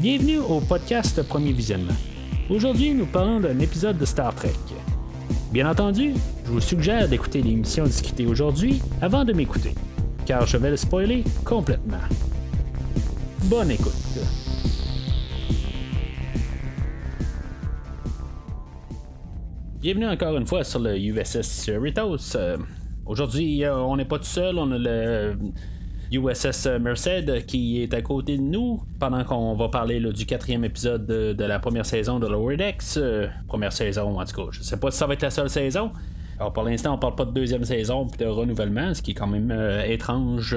Bienvenue au podcast Premier Visionnement. Aujourd'hui, nous parlons d'un épisode de Star Trek. Bien entendu, je vous suggère d'écouter l'émission discutée aujourd'hui avant de m'écouter, car je vais le spoiler complètement. Bonne écoute. Bienvenue encore une fois sur le USS Cerritos. Euh, Aujourd'hui, euh, on n'est pas tout seul, on a le USS Merced qui est à côté de nous pendant qu'on va parler du quatrième épisode de, la première saison de Lower Decks. Euh, première saison, en tout cas. Je sais pas si ça va être la seule saison. Alors pour l'instant, on parle pas de deuxième saison puis de renouvellement, ce qui est quand même euh, étrange.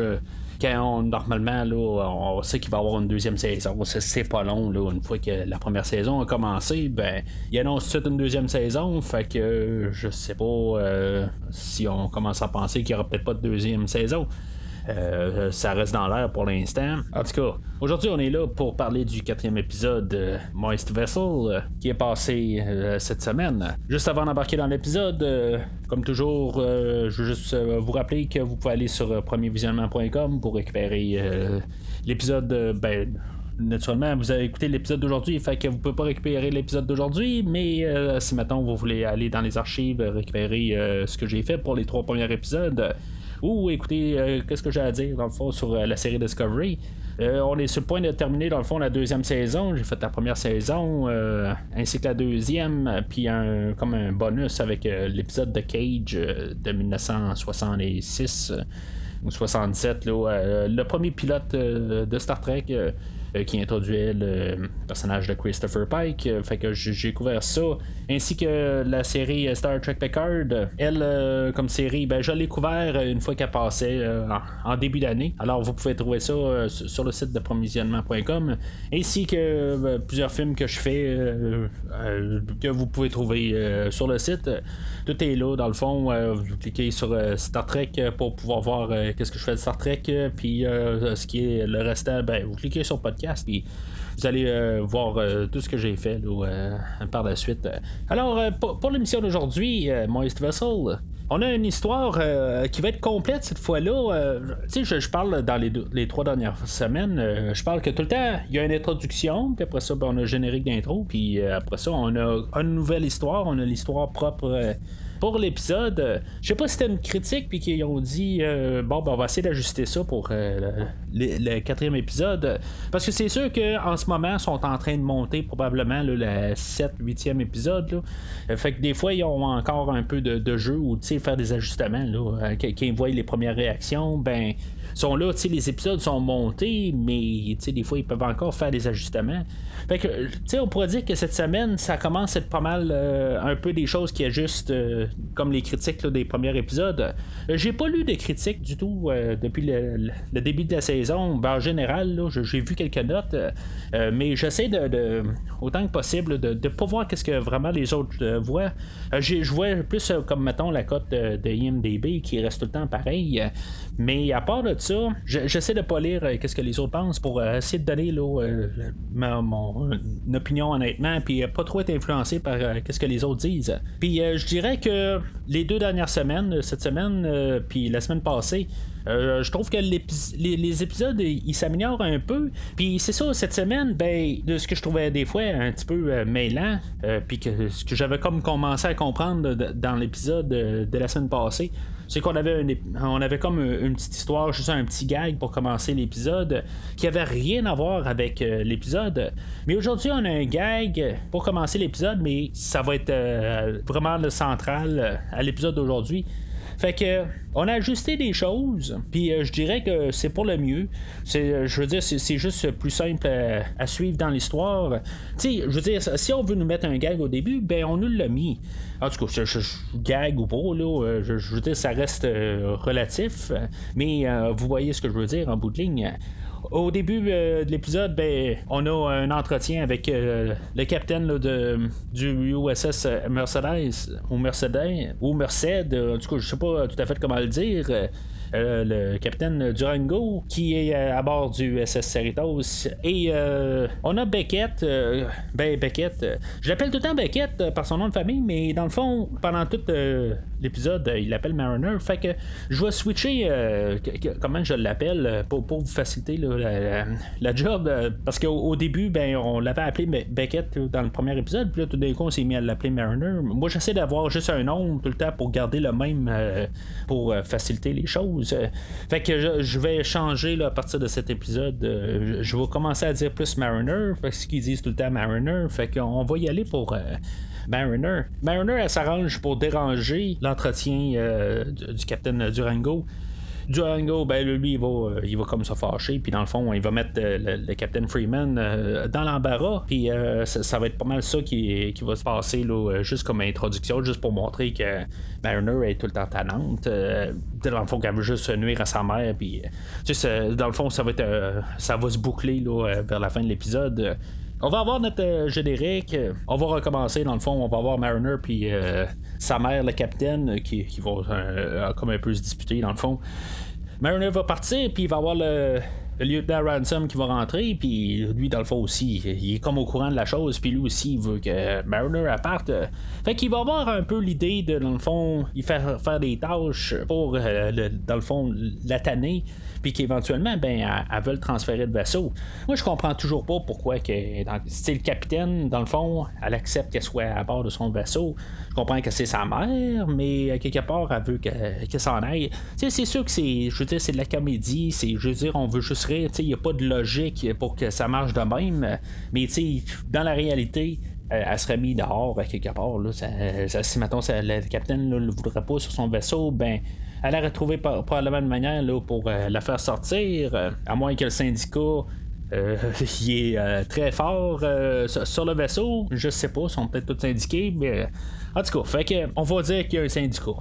quand normalement, là, on sait qu'il va y avoir une deuxième saison. C'est pas long, là, une fois que la première saison a commencé, ben, il annonce tout une deuxième saison. Fait que je sais pas si on commence à penser qu'il y aura peut-être pas de deuxième saison. Euh, ça reste dans l'air pour l'instant. En tout cas, aujourd'hui, on est là pour parler du quatrième épisode de Moist Vessel euh, qui est passé euh, cette semaine. Juste avant d'embarquer dans l'épisode, comme toujours, je veux juste vous rappeler que vous pouvez aller sur premiervisionnement.com pour récupérer l'épisode. ben, naturellement, vous avez écouté l'épisode d'aujourd'hui, fait que vous pouvez pas récupérer l'épisode d'aujourd'hui, mais si maintenant vous voulez aller dans les archives, récupérer ce que j'ai fait pour les trois premiers épisodes, ou écoutez, euh, qu'est-ce que j'ai à dire dans le fond sur euh, la série Discovery? Euh, on est sur le point de terminer dans le fond la deuxième saison. J'ai fait la première saison ainsi que la deuxième, puis un, comme un bonus avec l'épisode de Cage de 1966 ou 67, le premier pilote de Star Trek. Euh, qui introduisait le personnage de Christopher Pike. Euh, fait que j'ai couvert ça. Ainsi que la série Star Trek Picard. Elle, euh, comme série, ben, je l'ai couvert une fois qu'elle passait en, début d'année. Alors vous pouvez trouver ça sur le site de provisionnement.com. Ainsi que plusieurs films que je fais que vous pouvez trouver sur le site. Tout est là, dans le fond. vous cliquez sur Star Trek pour pouvoir voir qu'est-ce que je fais de Star Trek. Puis ce qui est le restant, ben, vous cliquez sur podcast puis vous allez euh, voir euh, tout ce que j'ai fait euh, par la suite. Alors, pour, l'émission d'aujourd'hui, Moist Vessel, on a une histoire qui va être complète cette fois-là. tu sais, je, parle dans les, trois dernières semaines, je parle que tout le temps, il y a une introduction, puis après ça, ben, on a un générique d'intro, puis après ça, on a une nouvelle histoire, on a l'histoire propre pour l'épisode, euh, je sais pas si c'était une critique puis qu'ils ont dit euh, bon ben on va essayer d'ajuster ça pour euh, le, quatrième épisode. Parce que c'est sûr qu'en ce moment ils sont en train de monter probablement le 7 8e épisode fait que des fois ils ont encore un peu de, jeu ou faire des ajustements là, quand ils voient les premières réactions ben sont là, les épisodes sont montés, mais des fois, ils peuvent encore faire des ajustements. Fait que, on pourrait dire que cette semaine, ça commence à être pas mal euh, un peu des choses qui ajustent, euh, comme les critiques des premiers épisodes. Euh, j'ai pas lu de critiques du tout depuis le, début de la saison. Ben, en général, j'ai vu quelques notes, mais j'essaie de, autant que possible, de ne pas voir qu'est-ce que vraiment les autres voient. je vois plus comme, mettons, la cote de IMDB qui reste tout le temps pareil. Mais à part de ça, j'essaie de pas lire qu'est-ce que les autres pensent pour essayer de donner là, mon, opinion honnêtement, puis pas trop être influencé par euh, ce que les autres disent. Puis euh, je dirais que les deux dernières semaines, cette semaine, euh, puis la semaine passée, je trouve que les, épisodes ils s'améliorent un peu. Puis c'est ça, cette semaine, ben, de ce que je trouvais des fois un petit peu mêlant, puis que ce que j'avais comme commencé à comprendre dans l'épisode de la semaine passée, c'est qu'on avait, avait comme une petite histoire, juste un petit gag pour commencer l'épisode, qui avait rien à voir avec euh, l'épisode. Mais aujourd'hui, on a un gag pour commencer l'épisode, mais ça va être euh, vraiment le central euh, à l'épisode d'aujourd'hui. Fait que on a ajusté des choses, puis je dirais que c'est pour le mieux. C'est, je veux dire, c'est, juste plus simple à, suivre dans l'histoire. Tu je veux dire, si on veut nous mettre un gag au début, ben on nous l'a mis. En tout cas, je, gag ou pas, là, euh, je, veux dire, ça reste euh, relatif, mais euh, vous voyez ce que je veux dire en bout de ligne. Au début de l'épisode, ben, on a un entretien avec le capitaine de, du USS Mercedes ou Mercedes ou Merced, en tout cas, je sais pas tout à fait comment le dire. le capitaine Durango, qui est à bord du SS Cerritos. Et on a Beckett, ben Beckett, je l'appelle tout le temps Beckett par son nom de famille, mais dans le fond, pendant tout l'épisode, il l'appelle Mariner. Fait que je vais switcher comment je l'appelle pour, pour, vous faciliter la, job. parce qu'au début, ben, on l'avait appelé Beckett dans le premier épisode, puis là, tout d'un coup, on s'est mis à l'appeler Mariner. Moi, j'essaie d'avoir juste un nom tout le temps pour garder le même euh, pour euh, faciliter les choses. fait que je, vais changer à partir de cet épisode. Euh, je, vais commencer à dire plus Mariner, parce qu'ils disent tout le temps Mariner. Fait qu'on va y aller pour. Mariner. Mariner, elle s'arrange pour déranger l'entretien du, capitaine Durango. Durango, ben lui, il va, euh, il va comme se fâcher, puis dans le fond, il va mettre euh, le, Captain Freeman euh, dans l'embarras, puis ça, va être pas mal ça qui, qui va se passer, là, juste comme introduction, juste pour montrer que Mariner est tout le temps tannante. dans le fond, qu'elle veut juste nuire à sa mère, puis dans le fond, ça va être, ça va se boucler là, vers la fin de l'épisode. On va avoir notre générique. On va recommencer. Dans le fond, on va avoir Mariner puis sa mère, le capitaine, qui, qui vont comme un peu se disputer dans le fond. Mariner va partir, puis il va avoir le, le lieutenant Ransom qui va rentrer, puis lui, dans le fond aussi, il est comme au courant de la chose, puis lui aussi, il veut que Mariner parte. Fait qu'il va avoir un peu l'idée de, dans le fond, il faire, faire des tâches pour, euh, dans le fond, la tanner puis qu'éventuellement, ben, elle, veut le transférer de vaisseau. Moi, je comprends toujours pas pourquoi que, c'est le capitaine, dans le fond, elle accepte qu'elle soit à bord de son vaisseau. Je comprends que c'est sa mère, mais quelque part, elle veut qu'elle s'en aille. c'est sûr que c'est, je veux dire, c'est de la comédie, c'est, je veux dire, on veut juste il n'y a pas de logique pour que ça marche de même, mais dans la réalité, elle serait mise dehors quelque part. Là, si maintenant le capitaine ne le voudrait pas sur son vaisseau, ben elle aurait trouvé probablement une manière là, pour euh, la faire sortir, euh, à moins que le syndicat euh, est très fort sur le vaisseau. Je sais pas, ils sont peut-être tous syndiqués, mais en tout cas, fait que, on va dire qu'il y a un syndicat,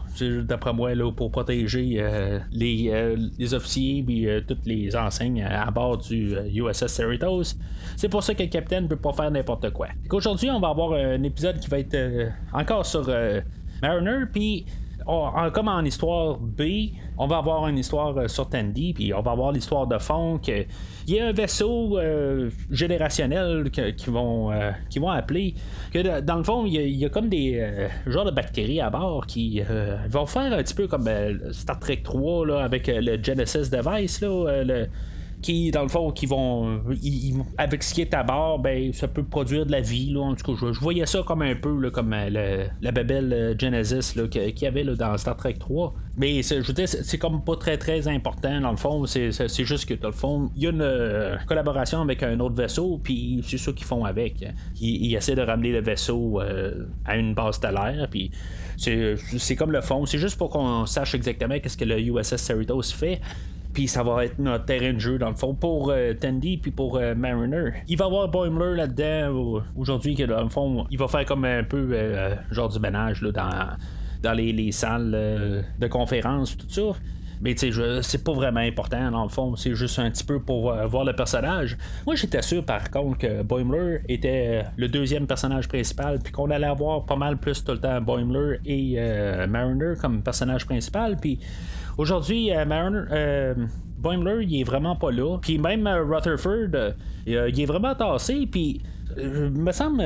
d'après moi, là, pour protéger les, les, officiers et toutes les enseignes à bord du USS Cerritos. C'est pour ça que le capitaine ne peut pas faire n'importe quoi. Aujourd'hui, on va avoir un épisode qui va être encore sur Mariner, puis Comme en histoire B, on va avoir une histoire euh, sur Tandy, puis on va avoir l'histoire de fond que il y a un vaisseau euh, générationnel qui vont euh, qui vont appeler que dans le fond il y, a, comme des genres de bactéries à bord qui vont faire un petit peu comme Star Trek 3 là, avec le Genesis device là, le, qui, dans le fond, qui vont. avec ce qui est à bord, ben, ça peut produire de la vie. Là, en tout cas, je, voyais ça comme un peu comme euh, la babelle euh, Genesis qu'il y avait dans Star Trek 3. Mais je veux dire, c'est comme pas très très important dans le fond. C'est juste que dans le fond, il y a une euh, collaboration avec un autre vaisseau, puis c'est ça qu'ils font avec. Ils, essaient de ramener le vaisseau à une base stellaire, puis c'est comme le fond. C'est juste pour qu'on sache exactement qu'est-ce que le USS Cerritos fait. Puis ça va être notre terrain de jeu dans le fond pour euh, Tandy puis pour euh, Mariner. Il va y avoir Boimler là-dedans aujourd'hui que dans le fond il va faire comme un peu euh, genre du ménage là, dans, dans les, salles de conférence tout ça. Mais tu sais, c'est pas vraiment important dans le fond, c'est juste un petit peu pour voir le personnage. Moi j'étais sûr par contre que Boimler était le deuxième personnage principal, puis qu'on allait avoir pas mal plus tout le temps Boimler et Mariner comme personnage principal, puis Aujourd'hui, euh, euh, Boimler, il est vraiment pas là. Puis même euh, Rutherford, il est vraiment tassé. Puis me semble,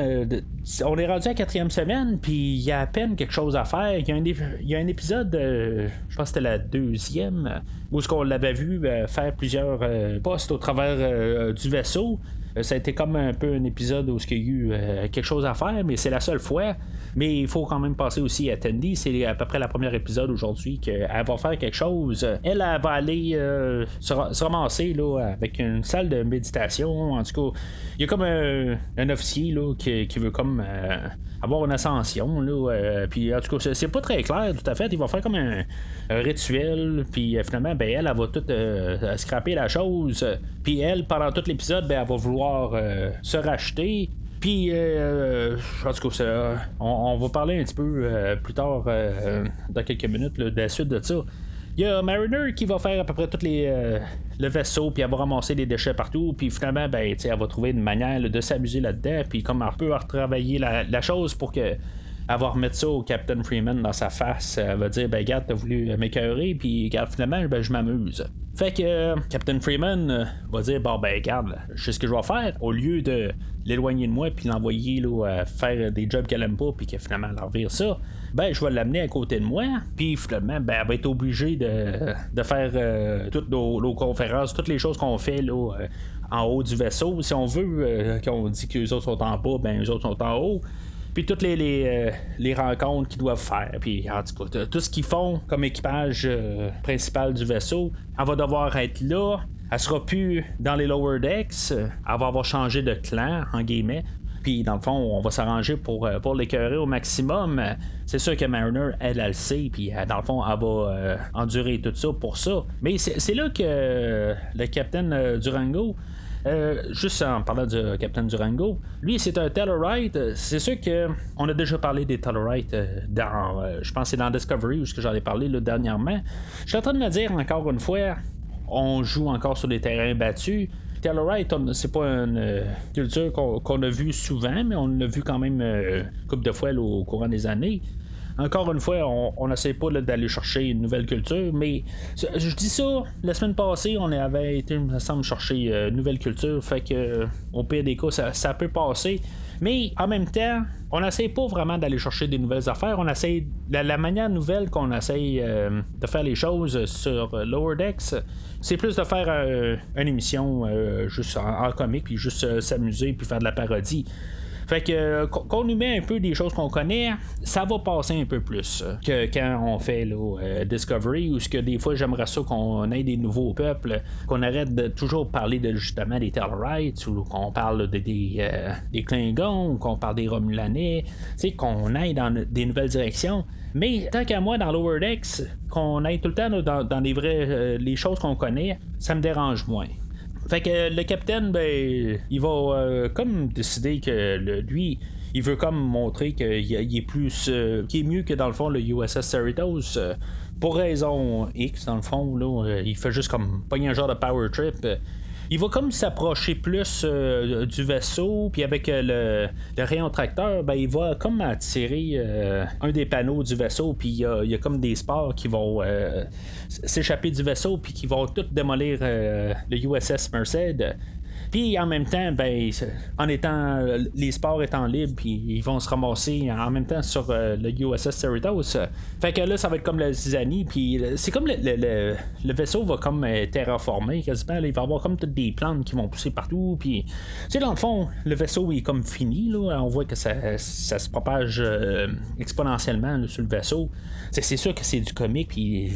on est rendu à la quatrième semaine, puis il y a à peine quelque chose à faire. Il y a un, épisode, je pense que c'était la deuxième, où ce qu'on l'avait vu faire plusieurs postes au travers du vaisseau. Ça a été comme un peu un épisode où il y a eu quelque chose à faire, mais c'est la seule fois. Mais il faut quand même passer aussi à Tandy. C'est à peu près la première épisode aujourd'hui qu'elle va faire quelque chose. Elle, elle va aller euh, se, ramasser là, avec une salle de méditation. En tout cas, il y a comme un, officier là, qui, veut comme euh, avoir une ascension. Là, euh, puis en tout cas, c'est pas très clair tout à fait. Il va faire comme un, rituel. Puis finalement, ben, elle, elle, va tout scraper la chose. Puis elle, pendant tout l'épisode, ben, elle va vouloir se racheter. Puis, euh, en tout cas, on, va parler un petit peu euh, plus tard, euh, dans quelques minutes, de la suite de ça. Il y a Mariner qui va faire à peu près tous les le vaisseau, puis elle va ramasser des déchets partout, puis finalement, ben, elle va trouver une manière de s'amuser là-dedans, puis comme un peu retravailler la, la chose pour que elle va remettre ça au Captain Freeman dans sa face. Elle va dire, ben, regarde, t'as voulu m'écœurer, puis regarde, finalement, ben, je m'amuse. Fait que euh, Captain Freeman euh, va dire Bon, ben, regarde, je sais ce que je vais faire. Au lieu de l'éloigner de moi puis l'envoyer là, à faire des jobs qu'elle aime pas puis que finalement elle revire ça, ben, je vais l'amener à côté de moi. Puis finalement, ben, elle va être obligée de, de faire euh, toutes nos, conférences, toutes les choses qu'on fait là, en haut du vaisseau. Si on veut, qu'on dit que les autres sont en bas, ben, les autres sont en haut puis toutes les, les, rencontres qu'ils doivent faire. Puis en tout cas, tout ce qu'ils font comme équipage principal du vaisseau, elle va devoir être là. Elle sera plus dans les lower decks. Elle va avoir changé de clan, en guillemets. Puis dans le fond, on va s'arranger pour, euh, pour l'écœurer au maximum. C'est sûr que Mariner, elle, elle le sait. Puis euh, dans le fond, elle va euh, endurer tout ça pour ça. Mais c'est là que le capitaine Durango. Juste en parlant du Captain Durango, lui c'est un Tellurite. C'est sûr que on a déjà parlé des Tellurites dans, je pense c'est dans Discovery où j'en ai parlé là, dernièrement. Je suis en train de me dire encore une fois, on joue encore sur des terrains battus. Tellurite, c'est pas une euh, culture qu'on a vue souvent, mais on l'a vu quand même euh, une couple de fois au courant des années. Encore une fois, on n'essaie pas d'aller chercher une nouvelle culture, mais je dis ça, la semaine passée, on avait été, me semble, chercher euh, une nouvelle culture, fait que au pire des cas, ça peut passer. Mais en même temps, on n'essaie pas vraiment d'aller chercher des nouvelles affaires. On essaie la, manière nouvelle qu'on essaye euh, de faire les choses sur Lower Decks, c'est plus de faire euh, une émission juste en, en, comique puis juste s'amuser puis faire de la parodie. Fait que euh, qu'on nous met un peu des choses qu'on connaît, ça va passer un peu plus que quand on fait là, euh, Discovery, ou ce que des fois j'aimerais ça qu'on ait des nouveaux peuples, qu'on arrête de toujours parler de justement des Tellarites, ou qu'on parle de, des, euh, des Klingons, ou qu'on parle des Romulanais, qu'on aille dans des nouvelles directions. Mais tant qu'à moi, dans Lower Decks, qu'on aille tout le temps dans, dans les vraies les choses qu'on connaît, ça me dérange moins. Fait que le capitaine, ben, il va euh, comme décider que lui, il veut comme montrer qu'il est plus, euh, qu'il est mieux que dans le fond le USS Cerritos. Euh, pour raison X, dans le fond, là, il fait juste comme pas un genre de power trip il va comme s'approcher plus euh, du vaisseau, puis avec euh, le, rayon tracteur, ben, il va comme attirer euh, un des panneaux du vaisseau, puis il y, a, comme des sports qui vont s'échapper du vaisseau, puis qui vont tout démolir le USS Merced. Puis en même temps, ben, en étant les sports étant libres, puis ils vont se ramasser en même temps sur euh, le USS Cerritos. Fait que là, ça va être comme la zizanie, puis c'est comme le, le, vaisseau va comme euh, terraformer quasiment. il va y avoir comme toutes des plantes qui vont pousser partout. Puis, tu sais, dans le fond, le vaisseau est comme fini. Là. On voit que ça, ça se propage euh, exponentiellement sur le vaisseau. C'est sûr que c'est du comique, puis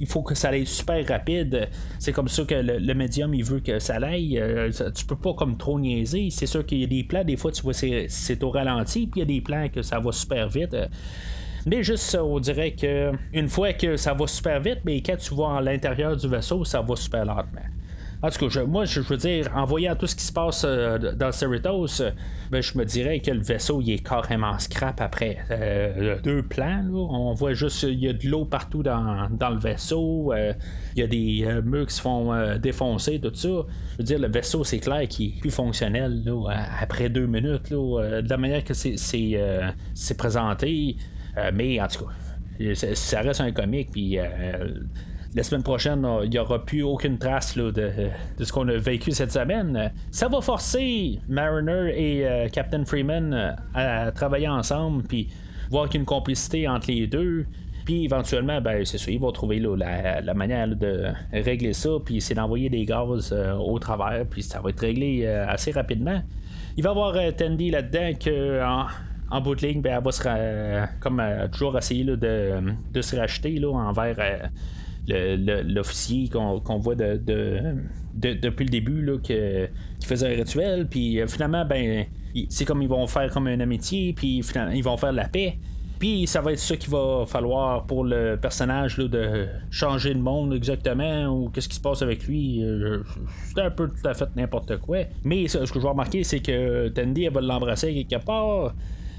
il faut que ça aille super rapide. C'est comme ça que le, médium il veut que ça aille tu peux pas comme trop niaiser. C'est sûr qu'il y a des plans, des fois, tu vois, c'est au ralenti, puis il y a des plans que ça va super vite. Mais juste, on dirait que une fois que ça va super vite, mais quand tu vas à l'intérieur du vaisseau, ça va super lentement. En tout cas, moi, je veux dire, en voyant tout ce qui se passe euh, dans Cerritos, euh, ben, je me dirais que le vaisseau il est carrément scrap après euh, deux plans. On voit juste il y a de l'eau partout dans, le vaisseau. il y a des murs qui se font défoncer, tout ça. Je veux dire, le vaisseau, c'est clair qu'il est plus fonctionnel après deux minutes. de la manière que c'est présenté. mais en tout cas, ça reste un comique. Puis la semaine prochaine, il n'y aura plus aucune trace de, ce qu'on a vécu cette semaine. Ça va forcer Mariner et euh, Captain Freeman euh, à travailler ensemble, puis voir qu'il y a une complicité entre les deux. Puis éventuellement, ben, c'est sûr, ils vont trouver la, manière de régler ça, puis c'est d'envoyer des gaz euh, au travers, puis ça va être réglé assez rapidement. Il va y avoir Tandy là-dedans que en, bout de ligne, ben, elle va se comme toujours essayer de, se racheter envers l'officier qu'on voit de, depuis le début là, que, qui faisait un rituel. Puis euh, finalement, ben, c'est comme ils vont faire comme une amitié, puis ils vont faire la paix. Puis ça va être ça qu'il va falloir pour le personnage là, de changer le monde exactement ou qu'est-ce qui se passe avec lui. Euh, c'est un peu tout à fait n'importe quoi. Mais ce que je vais remarquer, c'est que Tandy elle va l'embrasser quelque part.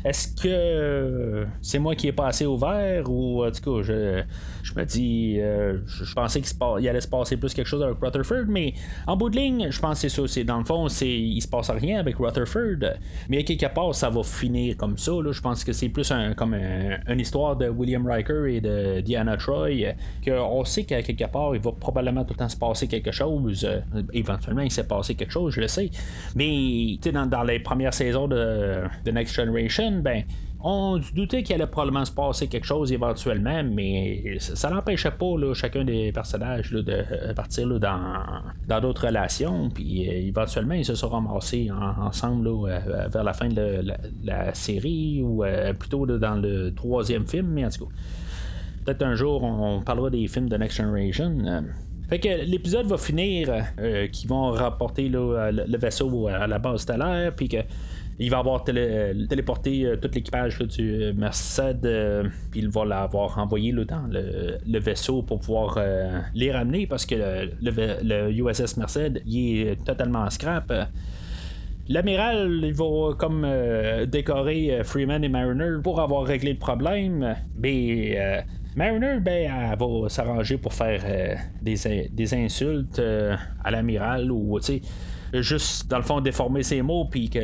Est-ce que c'est moi qui ai pas assez ouvert ou en tout cas, je, je me dis, euh, je, pensais qu'il allait se passer plus quelque chose avec Rutherford, mais en bout de ligne, je pense que c'est ça. C'est, dans le fond, c'est, il se passe rien avec Rutherford, mais quelque part, ça va finir comme ça. Là. Je pense que c'est plus comme une histoire de William Riker et de Diana Troy, qu'on sait qu'à quelque part, il va probablement tout le temps se passer quelque chose. éventuellement, il s'est passé quelque chose, je le sais. Mais dans, dans les premières saisons de, de Next Generation, ben on doutait qu'il allait probablement se passer quelque chose éventuellement, mais ça, n'empêchait pas chacun des personnages de euh, partir dans, d'autres relations. Puis euh, éventuellement, ils se sont ramassés ensemble euh, vers la fin de la, série, ou plutôt dans le troisième film, mais en tout cas. Peut-être un jour, on parlera des films de Next Generation. Fait que l'épisode va finir qu'ils vont rapporter le, vaisseau à la base stellaire, puis que il va avoir téléporté euh, tout l'équipage du euh, Merced, euh, puis il va l'avoir envoyé dans le, vaisseau pour pouvoir les ramener parce que le, USS Merced il est totalement scrap. L'amiral, il va comme décorer Freeman et Mariner pour avoir réglé le problème, mais Mariner, ben, elle va s'arranger pour faire des, des, insultes à l'amiral ou, tu juste, dans le fond, déformer ses mots, puis que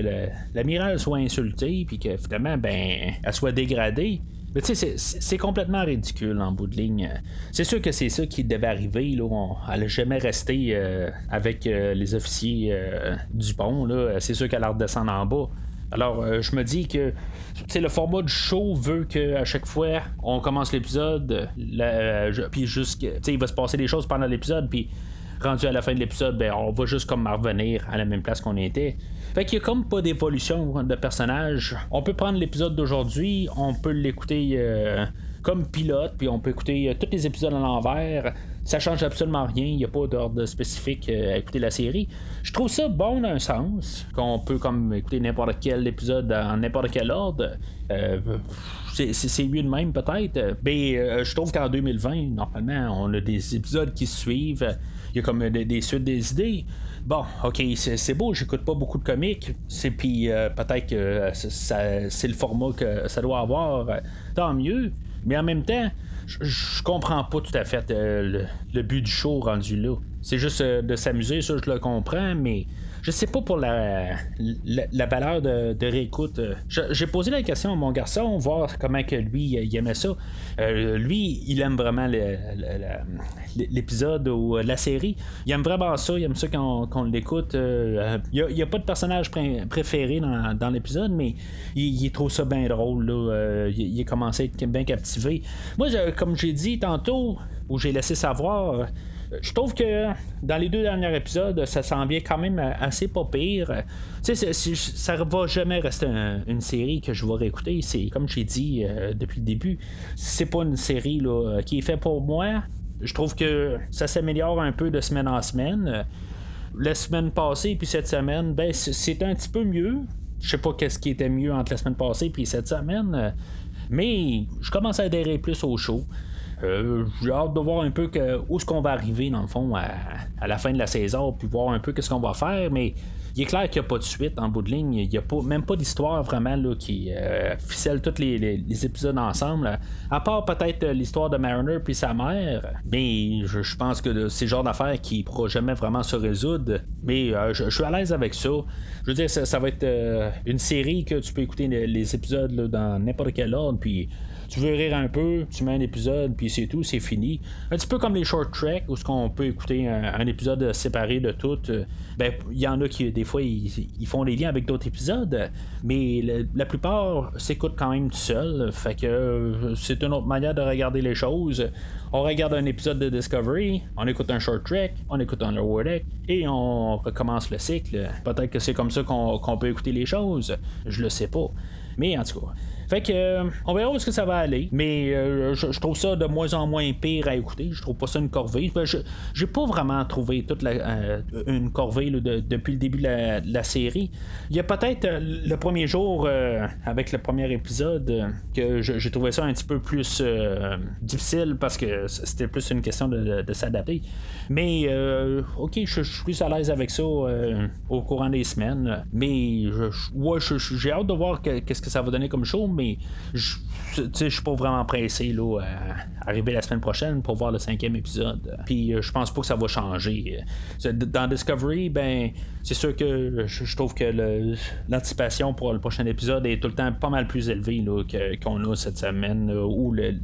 l'amiral soit insulté, puis que finalement, ben, elle soit dégradée. Mais tu sais, c'est complètement ridicule en bout de ligne. C'est sûr que c'est ça qui devait arriver. Là. elle n'a jamais resté euh, avec euh, les officiers euh, du pont. C'est sûr qu'elle a redescendre en bas. Alors, je me dis que le format du show veut qu'à chaque fois, on commence l'épisode, puis juste, il va se passer des choses pendant l'épisode, puis rendu à la fin de l'épisode, ben, on va juste comme revenir à la même place qu'on était. Fait qu'il y a comme pas d'évolution de personnage. On peut prendre l'épisode d'aujourd'hui, on peut l'écouter euh, comme pilote, puis on peut écouter euh, tous les épisodes à l'envers. Ça change absolument rien, il n'y a pas d'ordre spécifique euh, à écouter la série. Je trouve ça bon d'un sens, qu'on peut comme écouter n'importe quel épisode en n'importe quel ordre. c'est mieux de même peut-être. Mais je trouve qu'en 2020, normalement, on a des épisodes qui suivent il y a comme des, suites des idées. Bon, ok, c'est beau, j'écoute pas beaucoup de comics. C'est puis euh, peut-être que euh, c'est le format que ça doit avoir. Euh, tant mieux. Mais en même temps, je comprends pas tout à fait le, but du show rendu là. C'est juste de s'amuser, ça je le comprends, mais je sais pas pour la, la, valeur de, réécoute. J'ai posé la question à mon garçon, voir comment que lui il aimait ça. Euh, lui, il aime vraiment l'épisode ou la série. Il aime vraiment ça, il aime ça qu'on l'écoute. Euh, il n'y a, pas de personnage préféré dans, l'épisode, mais il, trouve ça bien drôle. Euh, il, a commencé à être bien captivé. Moi, comme j'ai dit tantôt, où j'ai laissé savoir je trouve que dans les deux derniers épisodes, ça s'en vient quand même assez pas pire. Tu sais, ça va jamais rester une série que je vais réécouter. C'est comme j'ai dit euh, depuis le début, c'est pas une série là, qui est faite pour moi. Je trouve que ça s'améliore un peu de semaine en semaine. La semaine passée puis cette semaine, ben c'est un petit peu mieux. Je sais pas qu'est-ce qui était mieux entre la semaine passée puis cette semaine. Mais je commence à adhérer plus au show. Euh, j'ai hâte de voir un peu où est-ce qu'on va arriver, dans le fond, à, la fin de la saison, puis voir un peu qu'est-ce qu'on va faire, mais il est clair qu'il n'y a pas de suite en bout de ligne. Il n'y a pas, même pas d'histoire vraiment là, qui euh, ficelle tous les, épisodes ensemble. À part peut-être euh, l'histoire de Mariner puis sa mère. Mais je, pense que c'est le genre d'affaire qui ne pourra jamais vraiment se résoudre. Mais je, suis à l'aise avec ça. Je veux dire, ça, va être une série que tu peux écouter les, épisodes dans n'importe quel ordre. Puis tu veux rire un peu, tu mets un épisode, puis c'est tout, c'est fini. Un petit peu comme les short tracks, où ce qu'on peut écouter un, épisode séparé de tout. Euh, ben, il y en a qui, des fois, ils, font des liens avec d'autres épisodes, mais la plupart s'écoutent quand même seul. Fait que euh, c'est une autre manière de regarder les choses. On regarde un épisode de Discovery, on écoute un short track, on écoute un lower deck, et on recommence le cycle. Peut-être que c'est comme ça qu'on peut écouter les choses. Je le sais pas. Mais en tout cas. Fait que on verra où est-ce que ça va aller. Mais je, trouve ça de moins en moins pire à écouter. Je trouve pas ça une corvée. Ben, je j'ai pas vraiment trouvé toute la, une corvée depuis le début de la, série. Il y a peut-être le premier jour avec le premier épisode que j'ai trouvé ça un petit peu plus difficile parce que c'était plus une question de, s'adapter. Mais euh, ok, je, suis plus à l'aise avec ça euh, au courant des semaines. Mais je, j'ai hâte de voir qu'est-ce que ça va donner comme show, mais je je suis pas vraiment pressé là, à arriver la semaine prochaine pour voir le cinquième épisode. Puis euh, je pense pas que ça va changer. Dans Discovery, ben c'est sûr que je trouve que l'anticipation pour le prochain épisode est tout le temps pas mal plus élevée qu'on a cette semaine ou le,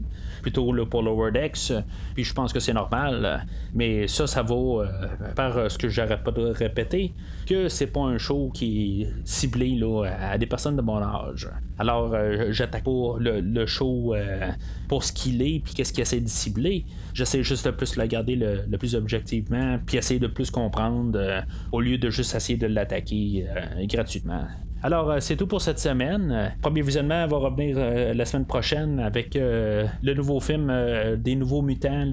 plutôt le pour Lower Decks. Puis je pense que c'est normal. Mais ça, ça va euh, par euh, ce que j'arrête pas de répéter, que c'est pas un show qui est ciblé là, à des personnes de mon âge. Alors, euh, j'attaque pas le, show pour ce qu'il est, puis qu'est-ce qu'il essaie de cibler. J'essaie juste de plus le garder le, plus objectivement, puis essayer de plus comprendre, au lieu de juste essayer de l'attaquer gratuitement. Alors, euh, c'est tout pour cette semaine. Euh, premier visionnement va revenir euh, la semaine prochaine avec le nouveau film des nouveaux mutants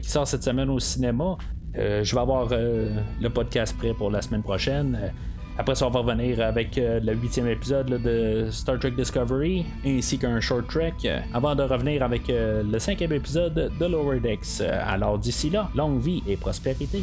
qui sort cette semaine au cinéma. je vais avoir le podcast prêt pour la semaine prochaine. Après ça, on va revenir avec le huitième épisode de Star Trek Discovery ainsi qu'un short trek avant de revenir avec le cinquième épisode de Lower Decks. Alors d'ici là, longue vie et prospérité.